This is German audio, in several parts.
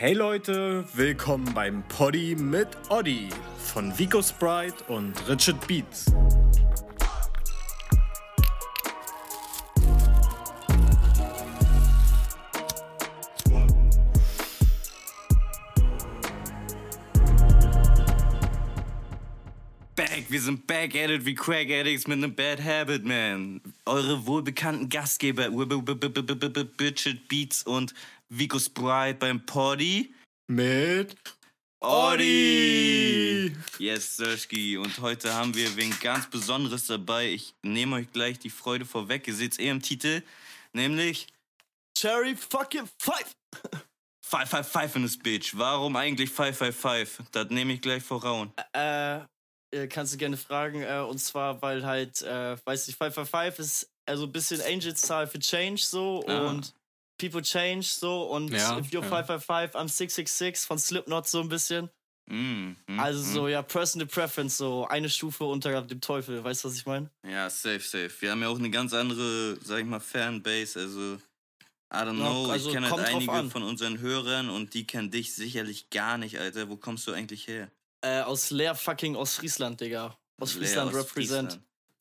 Hey Leute, willkommen beim Poddy mit Oddy von Vico Sprite und Richard Beats. Back, wir sind back at it wie Crack Addicts mit nem Bad Habit, man. Eure wohlbekannten Gastgeber Richard Beats und Vico Sprite beim Poddy. Mit Oddy! Yes, Sirski. Und heute haben wir wen ganz Besonderes dabei. Ich nehme euch gleich die Freude vorweg. Ihr seht es eh im Titel. Nämlich Cherry fucking Five. 555 in this bitch. Warum eigentlich 555? Das nehme ich gleich voraus. Äh, äh, kannst du gerne fragen. Äh, und zwar, weil halt, äh, weiß nicht, 555 ist also ein bisschen Angels-Zahl für Change so Ah. und People Change so und Ja, If You're ja. 555, I'm 666 von Slipknot so ein bisschen. Mm, mm, Also mm. so, ja, Personal Preference, so eine Stufe unter dem Teufel. Weißt du, was ich meine? Ja, safe, safe. Wir haben ja auch eine ganz andere, sag ich mal, Fanbase. Also, I don't Ja, know. also ich kenne halt einige von unseren Hörern und die kennen dich sicherlich gar nicht, Alter. Wo kommst du eigentlich her? Äh, aus Leer fucking Ostfriesland, Digga. Ostfriesland Leer, represent.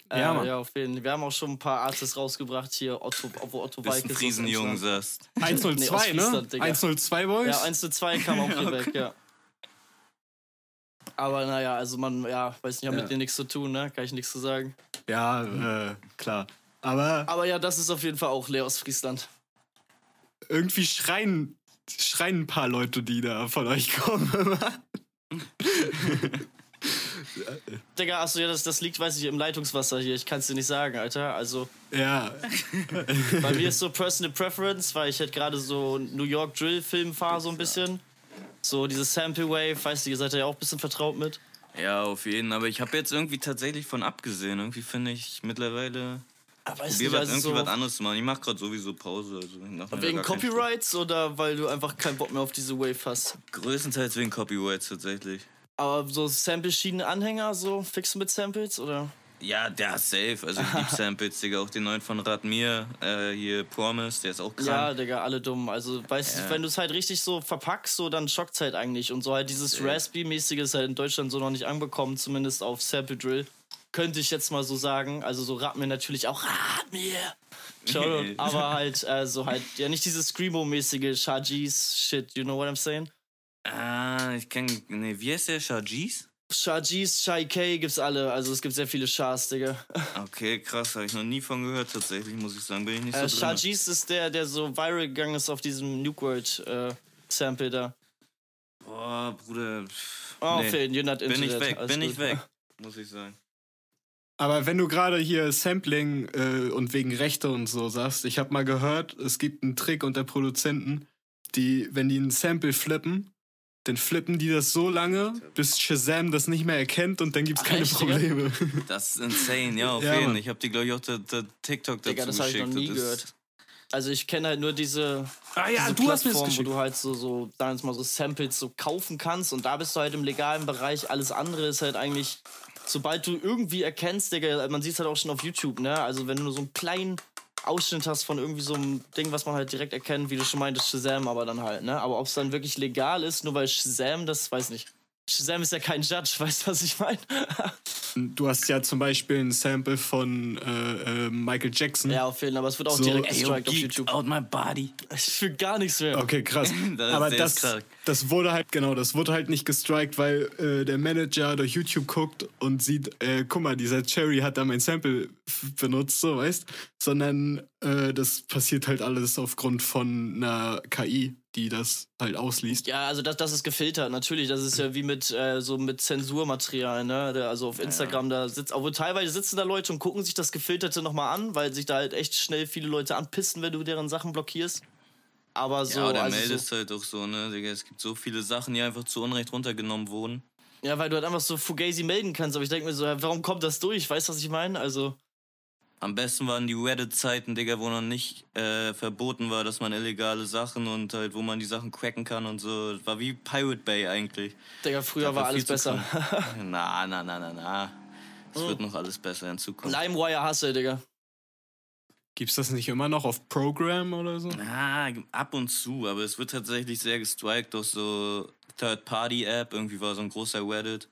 Ostfriesland. Äh, Ja, Mann. ja, auf jeden Fall. Wir haben auch schon ein paar Artists rausgebracht hier, Otto, wo Otto Bist ein Walkes aus Friesenjungen, sagst. 102, Nee, ne? Digga. 102 Boys? Ja, 1 zu 2 kam auch hier weg, ja. Aber naja, also man, ja, weiß nicht, haben Ja. mit dir nichts zu tun, ne? Kann ich nichts zu sagen. Ja, äh, klar. Aber Aber ja, das ist auf jeden Fall auch Leer aus Friesland. irgendwie schreien, schreien ein paar Leute, die da von euch kommen. Digga, achso, ja, das, das liegt, weiß ich, im Leitungswasser hier. Ich kann es dir nicht sagen, Alter. Also, ja. bei mir ist so Personal Preference, weil ich halt gerade so New York Drill-Film fahre, so ein bisschen. So dieses Sample Wave, weißt du, ihr seid ja auch ein bisschen vertraut mit. Ja, auf jeden. Aber ich habe jetzt irgendwie tatsächlich von abgesehen. Irgendwie finde ich mittlerweile. Aber weiß Probier nicht, was, also irgendwie so, was anderes zu machen. Ich mache gerade sowieso Pause. Also wegen Copyrights oder weil du einfach keinen Bock mehr auf diese Wave hast? Größtenteils wegen Copyrights tatsächlich. Aber so Sample-Schienen-Anhänger, so fix mit Samples oder? Ja, der ist safe. Also ich lieb Samples, Digga. Auch den neuen von Radmir, äh, hier Promise, der ist auch krank. Ja, Digga, alle dumm. Also, weißt Ja. du, wenn du es halt richtig so verpackst, so, dann schockt's halt eigentlich. Und so halt dieses Ja. Raspy-mäßige ist halt in Deutschland so noch nicht angekommen, zumindest auf Sample Drill. Könnte ich jetzt mal so sagen. Also so Rat mir natürlich auch, rat mir. Shoutout. Aber halt, äh, so halt, ja nicht dieses Screamo-mäßige Shajis Shit, you know what I'm saying? Ah, ich kenn. Nee, wie heißt der? Shajis? Shajis, Shai K gibt's alle. Also es gibt sehr viele Shahs, Digga. Okay, krass, habe ich noch nie von gehört tatsächlich, muss ich sagen. Bin ich nicht so Äh, drin. Shajis ist der, der so viral gegangen ist auf diesem Nuke World äh, Sample da. Boah, Bruder. Oh, nee. Finn, you're not Bin ich weg, Alles bin ich gut. weg, muss ich sagen. Aber wenn du gerade hier Sampling äh, und wegen Rechte und so sagst, ich habe mal gehört, es gibt einen Trick unter Produzenten, die, wenn die ein Sample flippen, dann flippen die das so lange, bis Shazam das nicht mehr erkennt und dann gibt's Ach, keine echt, Digga? Probleme. Das ist insane, ja, auf Ja, jeden Mann. Ich habe dir, glaube ich, auch der, der TikTok dazu Digga, das habe ich noch geschickt. nie das gehört. Also ich kenne halt nur diese, ah ja, diese du Plattform, wo geschickt. du halt so, so, jetzt mal so Samples so kaufen kannst und da bist du halt im legalen Bereich. Alles andere ist halt eigentlich, sobald du irgendwie erkennst, Digga, man sieht es halt auch schon auf YouTube, ne? Also wenn du nur so einen kleinen Ausschnitt hast von irgendwie so einem Ding, was man halt direkt erkennt, wie du schon meintest, Shazam, aber dann halt, ne? Aber ob es dann wirklich legal ist, nur weil Shazam, das weiß nicht. Shazam ist ja kein Judge, weißt du, was ich meine? Du hast ja zum Beispiel ein Sample von äh, äh, Michael Jackson. ja, auf jeden Fall, aber es wird auch So, direkt gestrikt auf YouTube. out my body. Ich fühle gar nichts mehr. Okay, krass. Das- Aber das, das wurde halt, genau, das wurde halt nicht gestrikt, weil äh, der Manager durch YouTube guckt und sieht, äh, guck mal, dieser Cherry hat da mein Sample benutzt, so, weißt? Sondern äh, das passiert halt alles aufgrund von einer KI, die das halt ausliest. Ja, also das, das ist gefiltert, natürlich. Das ist ja wie mit äh, so mit Zensurmaterial, ne? Also auf Instagram, da sitzt, obwohl teilweise sitzen da Leute und gucken sich das Gefilterte nochmal an, weil sich da halt echt schnell viele Leute anpissen, wenn du deren Sachen blockierst. Aber so, ja, der also Mail so, ist halt auch so, ne, Digga. Es gibt so viele Sachen, die einfach zu Unrecht runtergenommen wurden. ja, weil du halt einfach so Fugazi melden kannst. Aber ich denke mir so, ja, warum kommt das durch? Weißt du, was ich meine? Also, Am besten waren die Reddit-Zeiten, Digga, wo noch nicht äh, verboten war, dass man illegale Sachen und halt, wo man die Sachen cracken kann und so. Das war wie Pirate Bay eigentlich. Digga, früher war alles besser. na, na, na, na, na. Es Hm. wird noch alles besser in Zukunft. LimeWire hasse, Digga. Gibt's das nicht immer noch auf Program oder so? Ah, ab und zu, aber es wird tatsächlich sehr gestrikt durch so Third-Party-App. Irgendwie war so ein großer Reddit.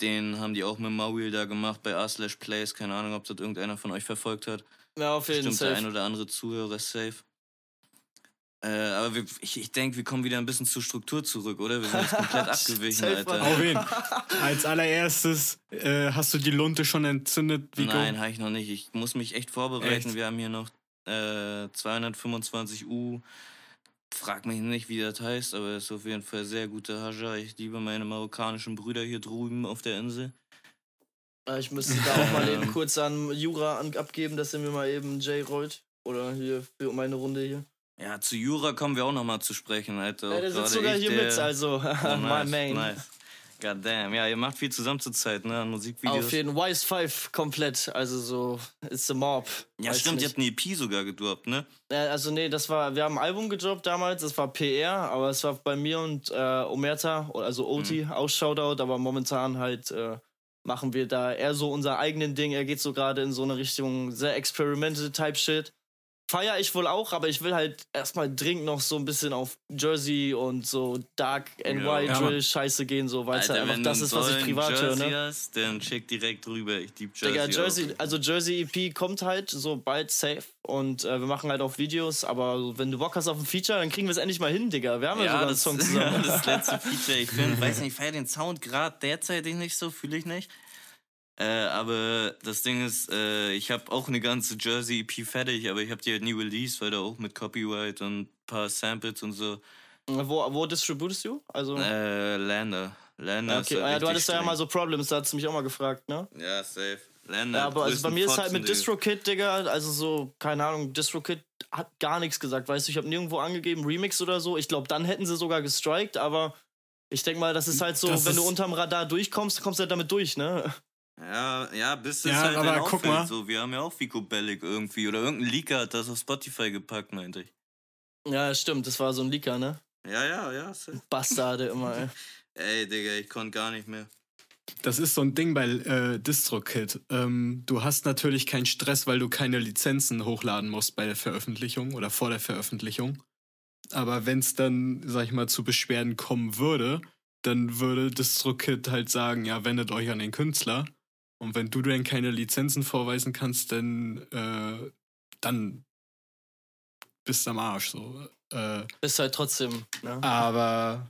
Den haben die auch mit Mawil da gemacht bei r slash plays. Keine Ahnung, ob das irgendeiner von euch verfolgt hat. Ja, auf jeden Bestimmt der ein Fall. oder andere Zuhörer ist safe. Äh, aber wir, ich, ich denke, wir kommen wieder ein bisschen zur Struktur zurück, oder? Wir sind jetzt komplett abgewichen, Safe, Alter. Auf wen? Als allererstes, äh, hast du die Lunte schon entzündet, Vico? Nein, habe ich noch nicht. Ich muss mich echt vorbereiten. Echt? Wir haben hier noch äh, 225 U. Frag mich nicht, wie das heißt, aber es ist auf jeden Fall sehr guter Haja. Ich liebe meine marokkanischen Brüder hier drüben auf der Insel. Äh, Ich müsste da auch mal eben kurz an Jura abgeben, dass er mir mal eben J rollt. Oder hier für meine Runde hier. Ja, zu Jura kommen wir auch noch mal zu sprechen, Alter. Ja, der sitzt sogar ich, hier der- mit, also Oh, my nice, main. Nice. God damn. Ja, ihr macht viel zusammen zur Zeit, ne? An Musikvideos. Auf jeden Wise 5 komplett, also so, it's a mob. ja, Weiß stimmt, ihr nicht. habt eine EP sogar gedroppt, ne? Äh, Also nee, das war, wir haben ein Album gedroppt damals, das war PR, aber es war bei mir und äh, Omerta, also Oti, auch Shoutout, aber momentan halt äh, machen wir da eher so unser eigenen Ding. Er geht so gerade in so eine Richtung sehr experimental Type Shit. Feier ich wohl auch, aber ich will halt erstmal dringend noch so ein bisschen auf Jersey und so Dark NY Ja. Ja, Drill. Scheiße gehen, so weil es halt einfach das ist, was ich einen privat höre, Jersey ne? hast, dann schick direkt rüber. Ich lieb Jersey. Digga, auch. Jersey, also Jersey EP kommt halt so bald safe und äh, wir machen halt auch Videos, aber wenn du Bock hast auf ein Feature, dann kriegen wir es endlich mal hin, Digga. Wir haben ja, Ja, sogar einen das, Song zusammen. das letzte Feature, ich finde, weiß nicht, ich feiere den Sound gerade derzeitig nicht so, fühle ich nicht. Äh, aber das Ding ist, äh, ich habe auch eine ganze Jersey EP fertig, aber ich habe die halt nie released, weil da auch mit Copyright und ein paar Samples und so. wo, wo distributest du? Also, Äh, Lander. Lander okay, ist halt ah, ja, du hattest ja mal so Problems, da hast du mich auch mal gefragt, ne? Ja, safe. Lander. Ja, aber also bei mir ist halt Fotzen, mit. DistroKid, Digga, also so, keine Ahnung, DistroKid hat gar nichts gesagt, weißt du, ich habe nirgendwo angegeben, Remix oder so. Ich glaube, dann hätten sie sogar gestrikt, aber ich denke mal, das ist halt so, Das wenn du unterm Radar durchkommst, kommst du halt damit durch, ne? Ja, ja, bis es Ja, halt aber guck mal. So, wir haben ja auch Vico Bellic irgendwie. Oder irgendein Leaker hat das auf Spotify gepackt, meinte ich. Ja, stimmt, das war so ein Leaker, ne? Ja, ja, ja. safe. Bastarde immer, ey. Ey, Digga, ich konnte gar nicht mehr. Das ist so ein Ding bei äh, DistroKid. Ähm, du hast natürlich keinen Stress, weil du keine Lizenzen hochladen musst bei der Veröffentlichung oder vor der Veröffentlichung. Aber wenn es dann, sag ich mal, zu Beschwerden kommen würde, dann würde DistroKid halt sagen, ja, wendet euch an den Künstler. Und wenn du dann keine Lizenzen vorweisen kannst, dann, äh, dann bist du am Arsch. So. Äh, Bist halt trotzdem, ne? aber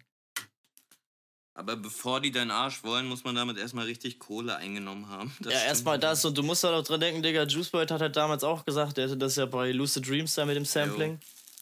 Aber bevor die deinen Arsch wollen, muss man damit erstmal richtig Kohle eingenommen haben. Das ja, erstmal das und du musst halt auch dran denken, Digga, Juiceboyd hat halt damals auch gesagt, der hatte das ja bei Lucid Dreams da mit dem Sampling.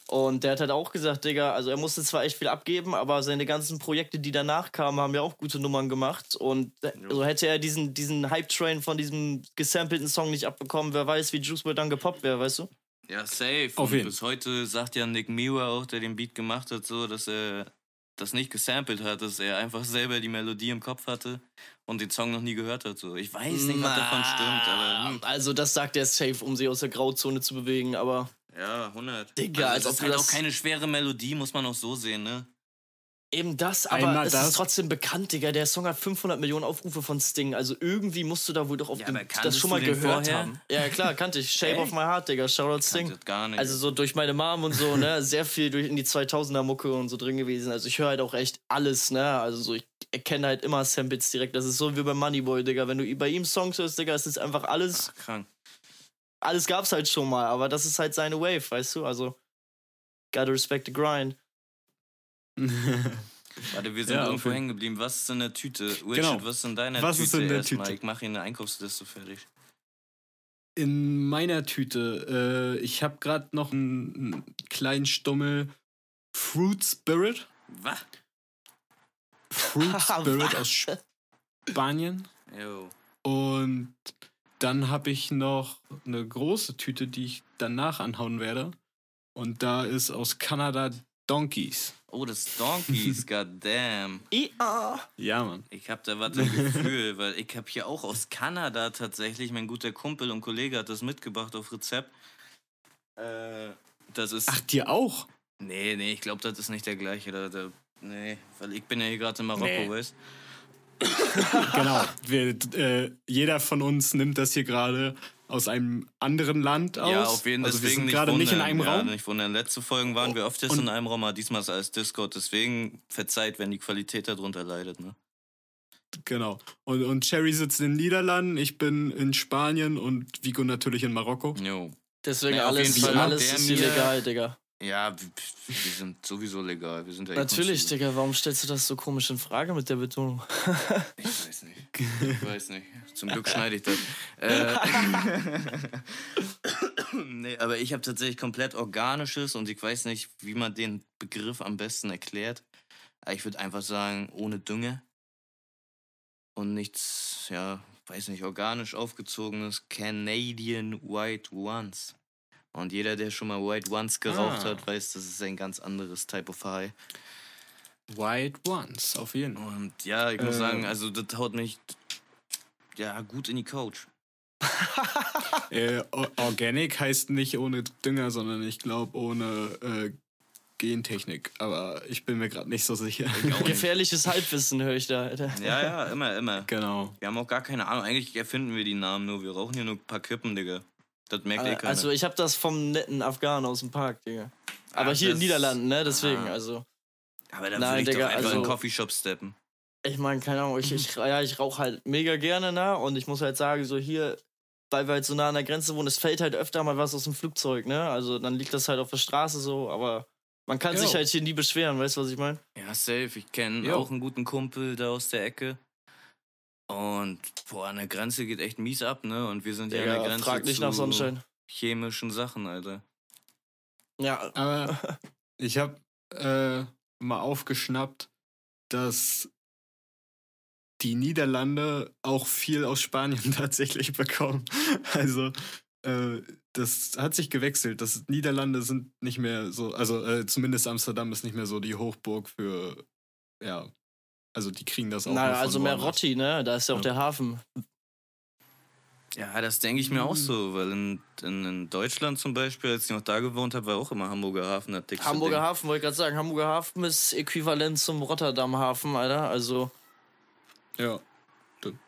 Und der hat halt auch gesagt, Digga, also er musste zwar echt viel abgeben, aber seine ganzen Projekte, die danach kamen, haben ja auch gute Nummern gemacht. Und so hätte er diesen, diesen Hype-Train von diesem gesampelten Song nicht abbekommen, wer weiß, wie Juiceboyd dann gepoppt wäre, weißt du? Ja, safe. Auf Und jeden. bis heute sagt ja Nick Mira auch, der den Beat gemacht hat, so, dass er das nicht gesampelt hat, dass er einfach selber die Melodie im Kopf hatte und den Song noch nie gehört hat. So. Ich weiß nicht, was davon stimmt, aber hm, Also das sagt er safe, um sie aus der Grauzone zu bewegen, aber ja, 100. Digga, als also, ob das ist halt das- auch keine schwere Melodie, muss man auch so sehen, ne? Eben das, aber Einmal es das. ist trotzdem bekannt, Digga. Der Song hat 500 Millionen Aufrufe von Sting. Also irgendwie musst du da wohl doch auf Ja, dem, das schon mal den gehört vorher? haben. Ja, klar, kannte ich. Shape of My Heart, Digga. Shoutout Sting. Gar nicht. Also so durch meine Mom und so, ne, sehr viel durch in die 2000er Mucke und so drin gewesen. Also ich höre halt auch echt alles, ne, also so ich erkenne halt immer Samples direkt. Das ist so wie bei Moneyboy, Digga. Wenn du bei ihm Songs hörst, Digga, es ist einfach alles, Ach, krank. Alles gab's halt schon mal, aber das ist halt seine Wave, weißt du, also gotta respect the grind. Warte, wir sind Ja, irgendwo okay. hängen geblieben. Was ist in der Tüte? Richard, Genau. was ist in deiner Was Tüte ist in der erstmal? Tüte? Ich mache hier eine Einkaufsliste fertig. in meiner Tüte, äh, ich habe gerade noch einen, einen kleinen Stummel Fruit Spirit. Was? Fruit Spirit aus Spanien. Jo. Und dann habe ich noch eine große Tüte, die ich danach anhauen werde. Und da ist aus Kanada Donkeys. Oh, das Donkeys, goddamn. Ja. Ja, Mann. Ich hab da was im Gefühl, weil ich hab hier auch aus Kanada tatsächlich, mein guter Kumpel und Kollege hat das mitgebracht auf Rezept. Äh, das ist. Ach, dir auch? Nee, nee, ich glaube, das ist nicht der gleiche. Da, da, nee, weil ich bin ja hier gerade in Marokko, Nee. weißt genau. Wir, äh, jeder von uns nimmt das hier gerade aus einem anderen Land aus. Ja, auf jeden Fall. also wir sind gerade nicht in einem ja, Raum. Nicht wundern. Letzte Folgen waren wir öfters in einem Raum, aber diesmal ist alles Discord. Deswegen verzeiht, wenn die Qualität darunter leidet. Ne? Genau. Und, und Cherry sitzt in den Niederlanden, ich bin in Spanien und Vigo natürlich in Marokko. Jo. Deswegen Ja, alles, alles ist hier mir- legal, Digga. Ja, wir, sind sowieso legal. Wir sind ja eh Natürlich. Digga. Warum stellst du das so komisch in Frage mit der Betonung? Ich weiß nicht. Ich weiß nicht. Zum Glück schneide ich das. Äh, nee, aber ich habe tatsächlich komplett organisches und ich weiß nicht, wie man den Begriff am besten erklärt. Ich würde einfach sagen, ohne Dünge und nichts, ja, weiß nicht, organisch aufgezogenes Canadian White Ones. Und jeder, der schon mal White Ones geraucht Ah. hat, weiß, das ist ein ganz anderes Type of High. White Ones, auf jeden Fall. Und ja, ich muss Äh. sagen, also das haut mich ja gut in die Couch. Äh, Organic heißt nicht ohne Dünger, sondern ich glaube ohne äh, Gentechnik. Aber ich bin mir gerade nicht so sicher. Gefährliches Halbwissen höre ich da, Alter. Ja, ja, immer, immer. genau. Wir haben auch gar keine Ahnung. Eigentlich erfinden wir die Namen nur. Wir rauchen hier nur ein paar Kippen, Digga. Das merkt eh keiner. Also ich habe das vom netten Afghanen aus dem Park, Digga. Aber Ah, hier in das- Niederlanden, ne? Deswegen, Ah. also. Aber da Nein, würde ich Digga, doch einfach in also- einen Coffeeshop steppen. Ich meine, keine Ahnung, ich, ich, ja, ich rauche halt mega gerne, ne? Und ich muss halt sagen, so hier, weil wir halt so nah an der Grenze wohnen, es fällt halt öfter mal was aus dem Flugzeug, ne? Also dann liegt das halt auf der Straße so, aber man kann sich Jo. halt hier nie beschweren, weißt du, was ich meine? Ja, safe. Ich kenne auch einen guten Kumpel da aus der Ecke. Und boah, an der Grenze geht echt mies ab, ne? Und wir sind ja an der Grenze frag nicht zu nach Sonnenschein. chemischen Sachen, Alter. Ja, Aber ich habe äh, mal aufgeschnappt, dass die Niederlande auch viel aus Spanien tatsächlich bekommen. Also äh, das hat sich gewechselt. Das Niederlande sind nicht mehr so, also äh, zumindest Amsterdam ist nicht mehr so die Hochburg für, ja, also die kriegen das auch. na, also mehr woanders. Rotti, ne? Da ist ja auch Ja. der Hafen. Ja, das denke ich mir auch Mhm. so, weil in, in, in Deutschland zum Beispiel, als ich noch da gewohnt habe, war auch immer Hamburger Hafen das dickste Hamburger Ding. Hafen, wollte ich gerade sagen, Hamburger Hafen ist äquivalent zum Rotterdam Hafen, Alter. Also, Ja.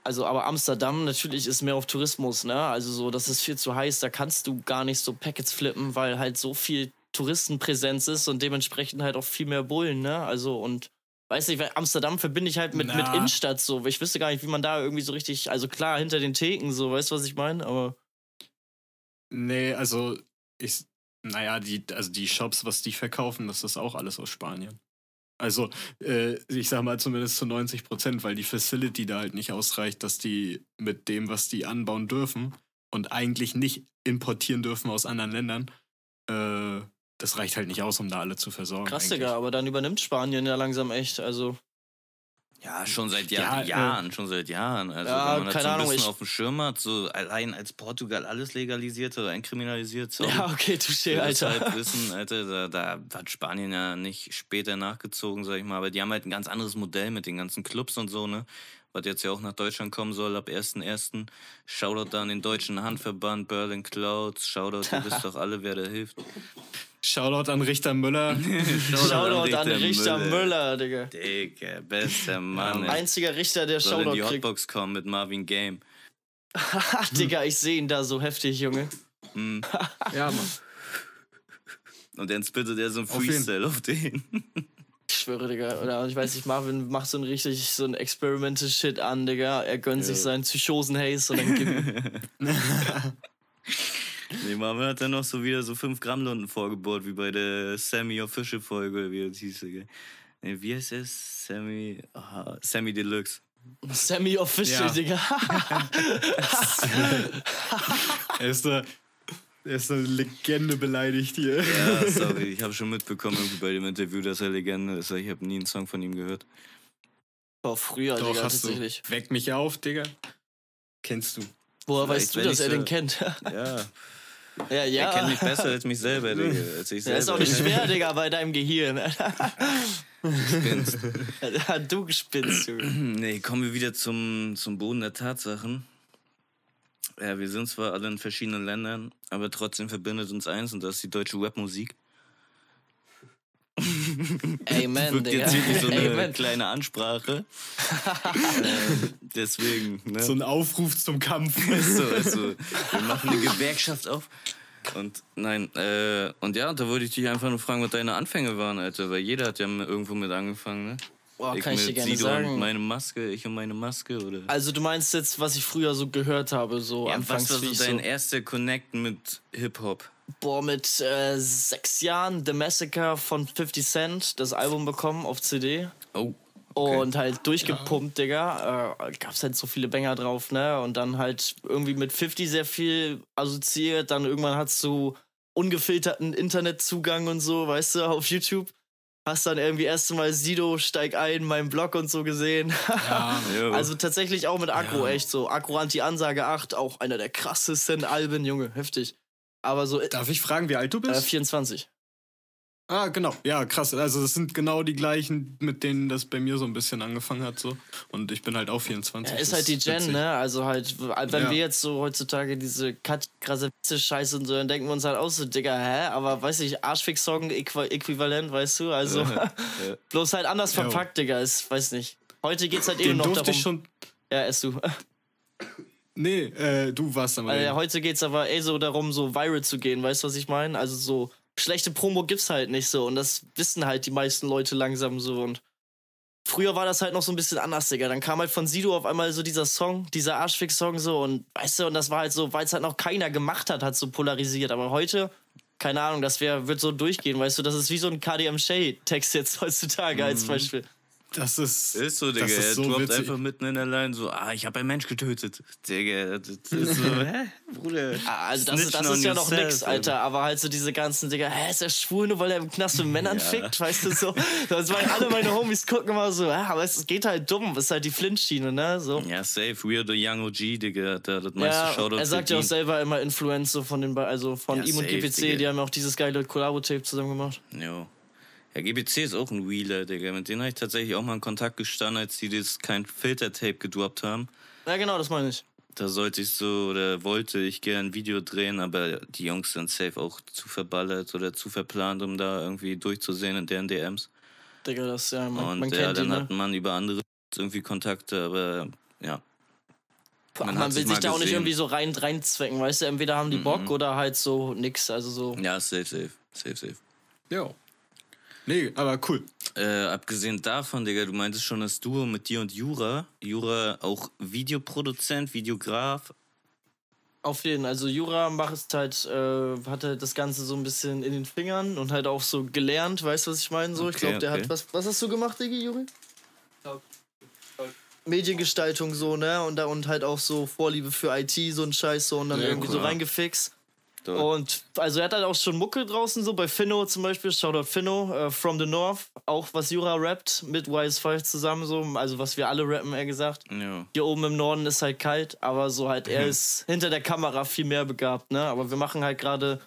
also, aber Amsterdam natürlich ist mehr auf Tourismus, ne? Also so, das ist viel zu heiß, da kannst du gar nicht so Packets flippen, weil halt so viel Touristenpräsenz ist und dementsprechend halt auch viel mehr Bullen, ne? Also und weiß nicht, weil Amsterdam verbinde ich halt mit, mit. Innenstadt so. Ich wüsste gar nicht, wie man da irgendwie so richtig, also klar, hinter den Theken, so, weißt du, was ich meine? Aber Nee, also ich, naja, die, also die Shops, was die verkaufen, das ist auch alles aus Spanien. Also, äh, ich sag mal zumindest zu 90 Prozent, weil die Facility da halt nicht ausreicht, dass die mit dem, was die anbauen dürfen und eigentlich nicht importieren dürfen aus anderen Ländern, äh, das reicht halt nicht aus, um da alle zu versorgen. krass. Digga, aber dann übernimmt Spanien ja langsam echt, also. Ja, schon seit Ja, Jahr, äh, Jahren, schon seit Jahren. Also Ja, wenn man das keine so ein Ahnung, bisschen ich- auf dem Schirm hat, so allein als Portugal alles legalisiert oder einkriminalisiert, so. Ja, okay, touché, Alter. Halt wissen, Alter, da, da hat Spanien ja nicht später nachgezogen, sag ich mal, aber die haben halt ein ganz anderes Modell mit den ganzen Clubs und so, ne? Was jetzt ja auch nach Deutschland kommen soll ab 1.1. Shoutout da an den deutschen Handverband Berlin Clouds. Shoutout, ihr wisst doch alle, wer da hilft. Shoutout an Richter Müller. Shoutout an Richter Müller, Digga. Digga, bester Mann. ey. Einziger Richter, der Soll in Shoutout die kriegt. Hotbox kommen mit Marvin Game. Digga, ich sehe ihn da so heftig, Junge. Hm. ja, Mann. Und dann spittet er so ein Auf Freestyle auf den. Ich schwöre, Digga. Oder ich weiß nicht, Marvin macht so ein richtig so ein Experimental Shit an, Digga. Er gönnt sich Ja. seinen Psychosen-Haze und dann gibt Nee, Marvin hat dann noch so wieder so 5 Gramm Lunden vorgebohrt, wie bei der Sammy Official Folge, wie das hieß. Digga. Nee, wie heißt es? Sammy, aha, Sammy Deluxe. Semi-official, Ja. Digga. Ist, da, er ist eine Legende beleidigt hier. Ja, sorry, ich habe schon mitbekommen irgendwie bei dem Interview, dass er Legende ist. Ich habe nie einen Song von ihm gehört. Boah, früher, Doch, Digga, hast tatsächlich. du. Weck mich auf, Digga. Kennst du. Woher Vielleicht, weißt du, dass er so- den kennt? Ja, ja, ja. er kennt mich besser als mich selber, Digga. Als ich Ja, selber. ist auch nicht schwer, Digga, bei deinem Gehirn. Spinnst. du gespinnst, Junge. Nee, kommen wir wieder zum, zum Boden der Tatsachen. Ja, wir sind zwar alle in verschiedenen Ländern, aber trotzdem verbindet uns eins und das ist die deutsche Rapmusik. Amen, Wirkt Digga. jetzt hier wie so eine Amen. kleine Ansprache. ähm, deswegen, ne? So ein Aufruf zum Kampf. so, also, wir machen eine Gewerkschaft auf. Und nein, äh, und ja, da wollte ich dich einfach nur fragen, was deine Anfänge waren, Alter, weil jeder hat ja irgendwo mit angefangen, ne? Boah, kann ich dir mit gerne Sido und sagen. meine Maske, ich und meine Maske, oder? Also du meinst jetzt, was ich früher so gehört habe, so ja, anfangs was war so ich dein so, erster Connect mit Hip-Hop? boah, mit äh, sechs Jahren The Massacre von 50 Cent, das Album bekommen auf CD. Oh. Okay. Und halt durchgepumpt, Digga. Äh, gab's halt so viele Banger drauf, ne? Und dann halt irgendwie mit 50 sehr viel assoziiert. Dann irgendwann hast du ungefilterten Internetzugang und so, weißt du, auf YouTube. Hast dann irgendwie erst mal Sido steig ein, mein Blog und so gesehen. Ja. Also tatsächlich auch mit Akro, echt so. Akro Anti-Ansage 8, auch einer der krassesten Alben, Junge, heftig. Aber so äh, Darf ich fragen, wie alt du bist? 24. Ah, genau. Ja, krass. Also das sind genau die gleichen, mit denen das bei mir so ein bisschen angefangen hat. so. Und ich bin halt auch 24. Ja, ist halt die Gen, witzig. ne? Also halt, wenn Ja. wir jetzt so heutzutage diese Kat- krasse Witze-Scheiße und so, dann denken wir uns halt auch so, Digga, hä? Aber weiß ich, Arschfix-Song äqu äquivalent, weißt du? Also, bloß halt anders verpackt, Digga, ist, weiß nicht. Heute geht's halt eh Den noch durfte darum. ich schon. Ja, ist du. Nee, äh, du warst am Also, ja, heute geht's aber eh so darum, so viral zu gehen, weißt du, was ich meine? Also so schlechte Promo gibt's halt nicht so und das wissen halt die meisten Leute langsam so und früher war das halt noch so ein bisschen anders, Digga. Dann kam halt von Sido auf einmal so dieser Song, dieser Arschfix-Song so und weißt du, und das war halt so, weil es halt noch keiner gemacht hat, hat so polarisiert. Aber heute, keine Ahnung, das wär, wird so durchgehen, weißt du, das ist wie so ein KDM Shay-Text jetzt heutzutage als Beispiel. Das ist. Ist so, Digga. Das ist er so droppt witzig. einfach mitten in der Line so, ah, ich habe einen Mensch getötet. Digga, das ist so, hä? Bruder. Ah, Also das, ist- das ist ja noch yourself, nix, Alter. Aber halt so diese ganzen Digga, hä, ist er schwul, nur weil er im Knast mit Männern Ja. fickt, weißt du so. Das waren alle meine Homies gucken immer so, ja, aber es geht halt dumm, das ist halt die Flintschiene, ne? So. Ja, safe. We are the young OG, Digga. Da das meiste Ja, Shoutout er sagt ja auch selber immer Influence so von den, also von Ja, ihm und safe, GPC, Digga. die haben ja auch dieses geile Collabo-Tape zusammen gemacht. Jo. Ja, GBC ist auch ein Wheeler, Digga. Mit denen habe ich tatsächlich auch mal in Kontakt gestanden, als die das kein Filter-Tape gedroppt haben. Ja, genau, das meine ich. Da sollte ich so oder wollte ich gerne ein Video drehen, aber die Jungs sind safe auch zu verballert oder zu verplant, um da irgendwie durchzusehen in deren DMs. Digga, das ja, man, Und man ja, dann ihn, ne? hat man über andere irgendwie Kontakte, aber ja. Man man, hat will sich da auch nicht irgendwie so rein reinzwecken, weißt du? Entweder haben die Bock oder halt so nix, also so. Ja, safe, safe. Safe, safe. Ja. Nee, aber cool. Äh, abgesehen davon, Digga, du meintest schon das Duo mit dir und Jura. Jura auch Videoproduzent, Videograf. Auf jeden, also Jura macht halt, äh, hat halt das Ganze so ein bisschen in den Fingern und halt auch so gelernt, weißt du, was ich meine? So, ich Okay, glaube, der okay. hat was. Was hast du gemacht, Digi, Juri? Mediengestaltung so, ne? Und, da, und halt auch so Vorliebe für IT, so ein Scheiß so und dann Ja, irgendwie so cool. reingefixt. Und also er hat halt auch schon Mucke draußen, so bei Finno zum Beispiel, Shoutout Finno, äh, From the North, auch was Jura rappt, mit Wise 5 zusammen so, also was wir alle rappen, eher gesagt. Ja. Hier oben im Norden ist halt kalt, aber so halt, er ist hinter der Kamera viel mehr begabt, ne? Aber wir machen halt gerade,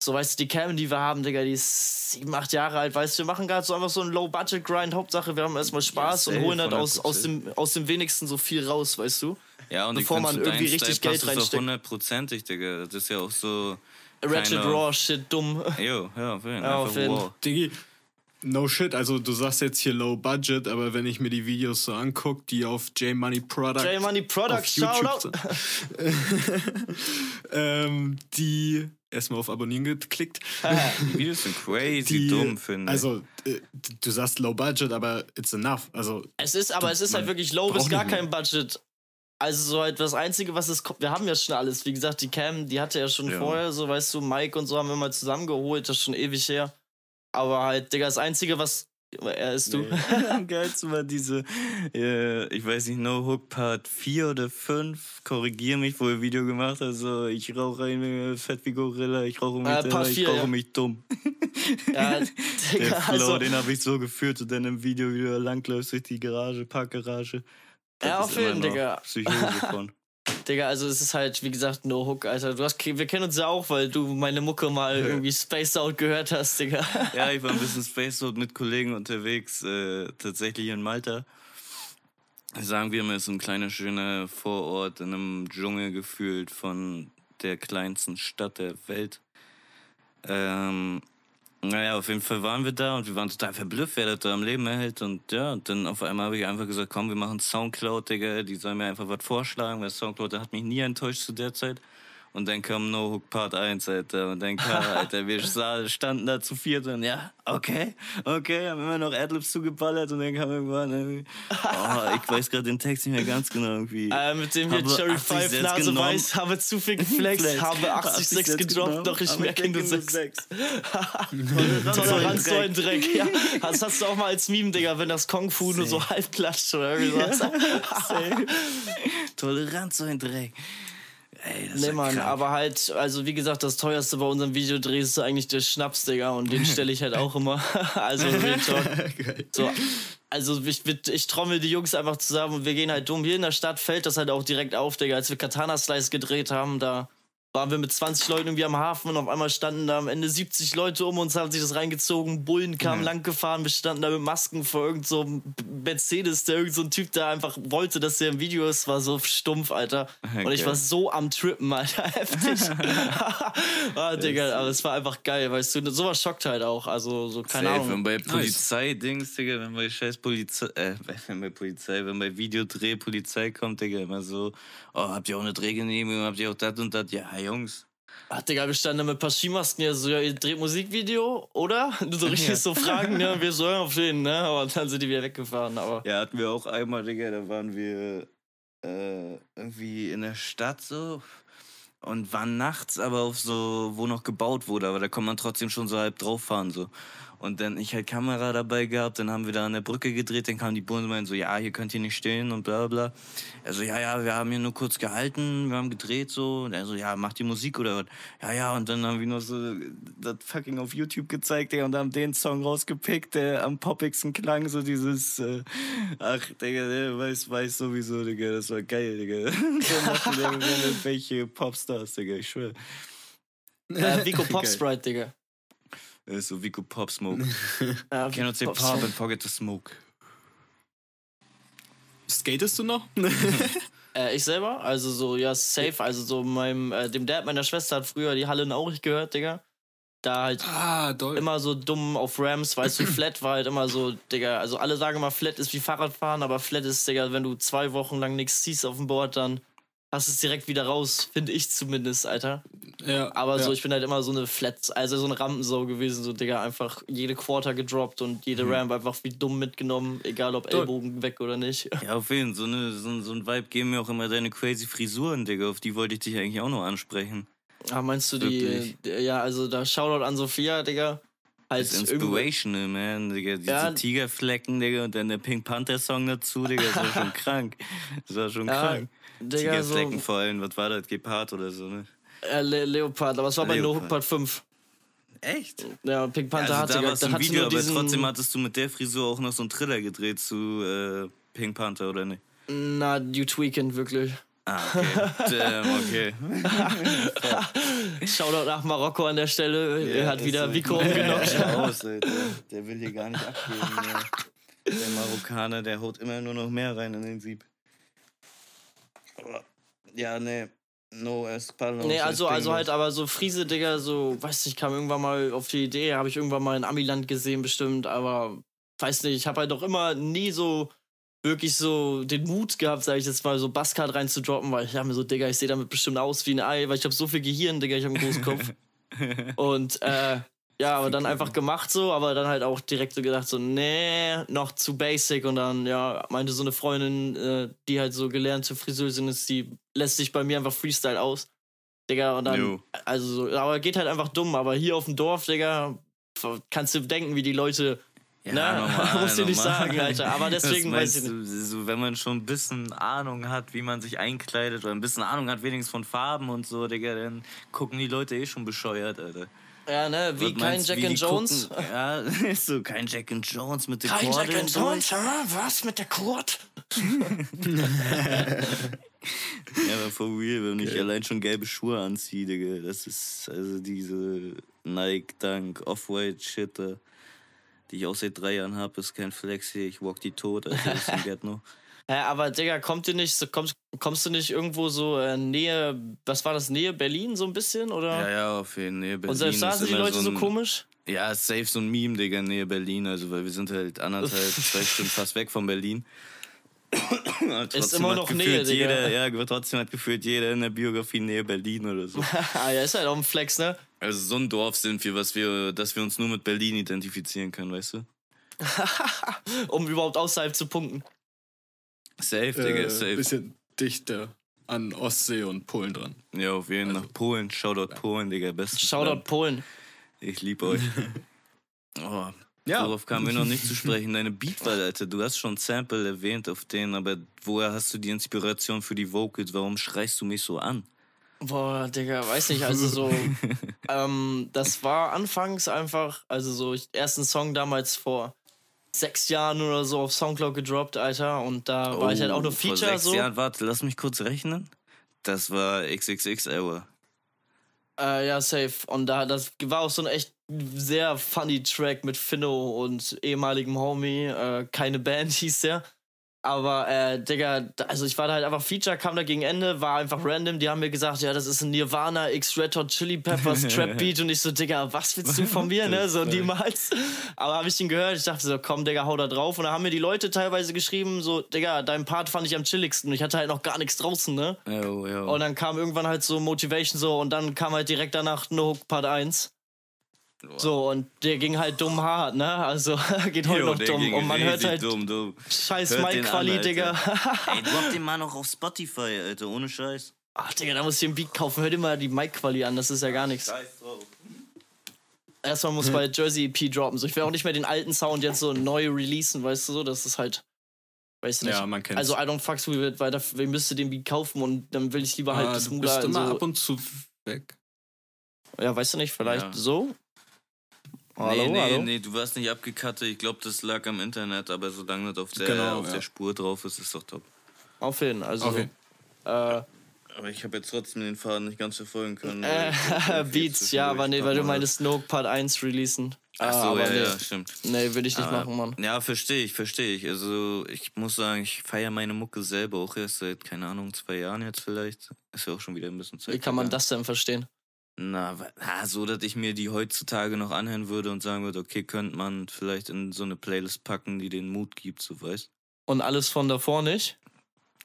so weißt du, die Cam, die wir haben, Digga, die ist sieben, acht Jahre alt, weißt du, wir machen gerade so einfach so einen Low-Budget-Grind, Hauptsache wir haben erstmal Spaß safe, und holen halt aus, aus, 100%. dem, aus dem wenigsten so viel raus, weißt du? Ja, und Bevor man irgendwie richtig Geld reinsteckt. hundertprozentig, Digga. Das ist ja auch so. Ratchet Raw, shit, dumm. Jo, ja, auf jeden Ja, auf jeden. wow. Digi, no shit. Also, du sagst jetzt hier low budget, aber wenn ich mir die Videos so angucke, die auf J-Money Product. J-Money Product, auf YouTube Shoutout. ähm, die erstmal auf Abonnieren geklickt. Die Videos sind crazy Die, dumm, finde ich. Also, äh, du sagst low budget, aber it's enough. Also, Es ist, aber es ist halt wirklich low bis gar kein Budget. Also so halt das Einzige, was es kommt, wir haben ja schon alles. Wie gesagt, die Cam, die hatte ja schon Ja. vorher, so weißt du, Mike und so haben wir mal zusammengeholt, das ist schon ewig her. Aber halt, Digga, das Einzige, was er ist du. Am geilsten war diese, äh, ich weiß nicht, No Hook Part 4 oder 5, korrigier mich, wo er Video gemacht hat, so, ich rauche eine Fett wie Gorilla, ich rauche mich, Äh, äh, ich 4, rauche ja. mich dumm. ja, Der Digga, Flow, also, den habe ich so geführt und dann im Video wieder langläufst durch die Garage, Parkgarage. Das Ja, auf jeden, noch Digga. Psychose von. Digga, also es ist halt, wie gesagt, No Hook, Alter. Du hast, wir kennen uns ja auch, weil du meine Mucke mal irgendwie Spaced Out gehört hast, Digga. Ja, ich war ein bisschen Space Road mit Kollegen unterwegs, äh, tatsächlich in Malta. Sagen wir mal, es ist ein kleiner, schöner Vorort in einem Dschungel gefühlt von der kleinsten Stadt der Welt. Ähm, Naja, auf jeden Fall waren wir da und wir waren total verblüfft, wer das da am Leben erhält. Und ja, und dann auf einmal habe ich einfach gesagt, komm, wir machen Soundcloud, Digga, die sollen mir einfach was vorschlagen, weil Soundcloud hat mich nie enttäuscht zu der Zeit. Und dann kam No Hook Part 1, Alter. Und dann kam, Alter, wir standen da zu viert und ja, okay, okay, haben immer noch Adlibs zugeballert und dann kam irgendwann irgendwie, oh, ich weiß gerade den Text nicht mehr ganz genau irgendwie. Äh, mit dem hier Cherry 80 5 Sets Nase genommen. weiß, habe zu viel geflext, Flex. habe 80 Sets gedroppt, doch ich merke nur 6. Toleranz so ein Dreck, ja. Das hast du auch mal als Meme, Digga, wenn das Kung Fu nur so halb klatscht oder irgendwie sowas. Toleranz so ein Dreck. Ey, das Nee, ist Mann, krank. aber halt, also wie gesagt, das teuerste bei unserem Videodreh ist eigentlich der Schnaps, Digga, und den stelle ich halt auch immer. also. So, also ich, ich, ich trommel die Jungs einfach zusammen und wir gehen halt dumm. Hier in der Stadt fällt das halt auch direkt auf, Digga. Als wir Katana Slice gedreht haben, da waren wir mit 20 Leuten irgendwie am Hafen und auf einmal standen da am Ende 70 Leute um uns, haben sich das reingezogen, Bullen kamen lang gefahren, wir standen da mit Masken vor irgendeinem so Mercedes, der irgend so ein Typ da einfach wollte, dass der im Video ist, war so stumpf, Alter. Und ich Okay. war so am Trippen, Alter, heftig. ah, Digga, aber es war einfach geil, weißt du, sowas schockt halt auch, also so, keine Safe, Ahnung. wenn bei Polizei-Dings, Digga, wenn bei scheiß Polizei, äh, wenn bei Polizei, wenn bei Videodreh Polizei kommt, Digga, immer so, oh, habt ihr auch eine Drehgenehmigung, habt ihr auch das und das? Ja, Jungs. Ach, Digga, wir standen da mit Skimasken, ja, so, ja, ihr dreht Musikvideo, oder? So richtig Ja. so Fragen, ne? Wir sollen auf den, ne? Aber dann sind die wieder weggefahren, aber. Ja, hatten wir auch einmal, Digga, da waren wir äh, irgendwie in der Stadt so und waren nachts aber auf so, wo noch gebaut wurde, aber da kann man trotzdem schon so halb drauf fahren so. Und dann ich halt Kamera dabei gehabt, dann haben wir da an der Brücke gedreht, dann kamen die Bullen und meinten so, ja, hier könnt ihr nicht stehen und bla bla. Also ja, ja, wir haben hier nur kurz gehalten, wir haben gedreht so. Und er so, ja, macht die Musik oder was? Ja, ja, und dann haben wir noch so das fucking auf YouTube gezeigt, Digga, und haben den Song rausgepickt, der am poppigsten klang, so dieses, äh, ach, Digga, der weiß, weiß sowieso, Digga, das war geil, Digga. so macht der wenn welche Popstars, Digga, ich schwör. Äh, Vico Geil. Pop Sprite, Digga. Ist so Vico Pop Smoke. Ja, Cannot say Pop pop and forget to smoke. Skatest du noch? Äh, ich selber, also so, ja, safe, also so meinem, äh, dem Dad meiner Schwester hat früher die Halle Aurich gehört, Digga. Da halt ah, immer so dumm auf Rams, weißt du, Flat war halt immer so, Digga, also alle sagen immer, Flat ist wie Fahrradfahren, aber Flat ist, Digga, wenn du zwei Wochen lang nichts ziehst auf dem Board, dann hast es direkt wieder raus, finde ich zumindest, Alter. ja, Aber ja. so, ich bin halt immer so eine Flat, also so eine Rampensau gewesen, so, Digga, einfach jede Quarter gedroppt und jede Ramp einfach wie dumm mitgenommen, egal ob Doll. Ellbogen weg oder nicht. Ja, auf jeden Fall. So, eine, so, ein- so ein Vibe geben mir auch immer deine crazy Frisuren, Digga. Auf die wollte ich dich eigentlich auch noch ansprechen. Ah, meinst du die, Wirklich? äh, ja, also da Shoutout an Sophia, Digga. Halt Das ist inspirational, man, Digga. Diese Ja. Tigerflecken, Digga, und dann der Pink Panther Song dazu, Digga. Das war schon krank. Das war schon Ja, krank. Digga, so, Tigerflecken vor allem, was war das? Gepard oder so, ne? äh, Le Leopard, aber es war bei No Leopard. Hook Part 5. Echt? Ja, Pink Panther also hatte, da gar- war es der ein hatte Video, aber trotzdem hattest du mit der Frisur auch noch so einen Thriller gedreht zu äh, Pink Panther, oder nicht? Na, You Tweaking, wirklich. Ah, okay. Damn, okay. Shoutout nach Marokko an der Stelle. er hat wieder. Vico umgenockt. Der will hier gar nicht abgeben. Ja. Der Marokkaner, der haut immer nur noch mehr rein in den Sieb. Aber, Ja, nee. No Espalon. Nee, also, also halt aber so Friese, Digga, so, weiß nicht, kam irgendwann mal auf die Idee, habe ich irgendwann mal in Amiland gesehen bestimmt, aber weiß nicht, ich habe halt auch immer nie so wirklich so den Mut gehabt, sag ich jetzt mal, so Buzzcard reinzudroppen, weil ich habe mir so, Digga, ich sehe damit bestimmt aus wie ein Ei, weil ich habe so viel Gehirn, Digga, ich habe einen großen Kopf. Und äh, ja, aber dann einfach gemacht so, aber dann halt auch direkt so gedacht, so, nee, noch zu basic. Und dann, ja, meinte so eine Freundin, äh, die halt so gelernte Friseurin ist, die lässt sich bei mir einfach Freestyle aus. Digga, und dann, Jo. also, so, aber geht halt einfach dumm. Aber hier auf dem Dorf, Digga, kannst du denken, wie die Leute, Ja, ne, normal, muss dir nicht sagen, Alter. Aber deswegen weiß ich nicht. du, so, wenn man schon ein bisschen Ahnung hat, wie man sich einkleidet oder ein bisschen Ahnung hat, wenigstens von Farben und so, Digga, dann gucken die Leute eh schon bescheuert, Alter. Ja, ne, wie Was kein meinst du, Jack wie and Jones. Gucken? Ja, ist so, kein Jack and Jones mit der Kein Jack and. Jones, hä? Was mit der Kurt? Ja, aber for real, wenn ich allein schon gelbe Schuhe anziehe, Digga, das ist also diese Nike Dunk Off-White Shit, da, die ich auch seit drei Jahren habe, ist kein Flex hier, ich walk die tot, also ist ein Ghetto. Hä, aber Digga, kommt ihr nicht, so, kommst, kommst du nicht irgendwo so äh, Nähe, was war das, Nähe Berlin so ein bisschen, oder? Ja, ja, auf jeden Fall. Und selbst da sind die Leute so, komisch? Ja, safe so ein Meme, Digga, nähe Berlin, also weil wir sind halt anderthalb, zwei Stunden fast weg von Berlin. Ist immer noch gefühlt Nähe, Digga. jeder, ja, trotzdem hat gefühlt jeder in der Biografie Nähe Berlin oder so. ah, ja, ist halt auch ein Flex, ne? Also so ein Dorf sind wir, was wir, dass wir uns nur mit Berlin identifizieren können, weißt du? Um überhaupt außerhalb zu punkten. Safe, Digga, Äh, safe. bisschen dichter an Ostsee und Polen dran. Ja, auf jeden Fall Also nach Polen. Shoutout Polen, Digga, bestes Shoutout Land. Polen. Ich liebe euch. Oh, Ja. Worauf kamen wir noch nicht zu sprechen? Deine Beatwahl, Alter. Du hast schon Sample erwähnt auf denen, aber woher hast du die Inspiration für die Vocals? Warum schreist du mich so an? Boah, Digga, weiß nicht, also so, ähm, das war anfangs einfach, also so, ich, ersten Song damals vor sechs Jahren oder so auf Soundcloud gedroppt, Alter, und da war ich halt auch nur Oh, vor Feature sechs so. Jahren, warte, lass mich kurz rechnen. Das war XXX Hour. Äh, ja, safe. Und da, das war auch so ein echt sehr funny Track mit Finno und ehemaligem Homie. Äh, keine Band hieß der. Aber, äh, Digga, also ich war da halt einfach Feature, kam da gegen Ende, war einfach random. Die haben mir gesagt, ja, das ist ein Nirvana X Red Hot Chili Peppers Trap Beat. Und ich so, Digga, was willst du von mir, ne? So niemals. Aber habe ich den gehört, ich dachte so, komm, Digga, hau da drauf. Und da haben mir die Leute teilweise geschrieben, so, Digga, dein Part fand ich am chilligsten. Ich hatte halt noch gar nichts draußen, ne? Jo, jo. Und dann kam irgendwann halt so Motivation so und dann kam halt direkt danach No Hook Part 1. So, und der ging halt dumm hart, ne? Also geht heute Jo, noch dumm. ging Und man hört halt Dumm, dumm. scheiß an, Digga. Ey, drop den mal noch auf Spotify, Alter, ohne Scheiß. Ach, Digga, da muss ich den Beat kaufen. Hör dir mal die Mic-Quali an, das ist ja gar nichts. Scheiß drauf. Erstmal muss bei Jersey EP droppen. So, ich will auch nicht mehr den alten Sound jetzt so neu releasen, weißt du so? Das ist halt. Weißt du nicht. Ja, man kennt's. Also, I don't fucks with it, weil dafür müsste den Beat kaufen und dann will ich lieber halt ah, das du Mula. bist immer so, ab und zu weg. ja, weißt du nicht, vielleicht Ja. so? Hallo, nee, nee, hallo? nee, du warst nicht abgekattet. Ich glaube, das lag am Internet, aber solange das auf der, Genau, auf ja. der Spur drauf ist, ist doch top. Auf jeden Fall. Also, Auf jeden äh, Aber ich habe jetzt trotzdem den Faden nicht ganz verfolgen können. Äh, Beats, ja, aber nee, weil du meinst Snoke Part 1 releasen. Ach so, Ah, aber ja, nee. ja, stimmt. Nee, würde ich nicht Aber- machen, Mann. Ja, verstehe ich, verstehe ich. Also, ich muss sagen, ich feiere meine Mucke selber auch erst seit, keine Ahnung, zwei Jahren jetzt vielleicht. Ist ja auch schon wieder ein bisschen Zeit. Wie kann man das denn verstehen? Na, so, dass ich mir die heutzutage noch anhören würde und sagen würde, okay, könnte man vielleicht in so eine Playlist packen, die den Mut gibt, so weißt Und alles von davor nicht?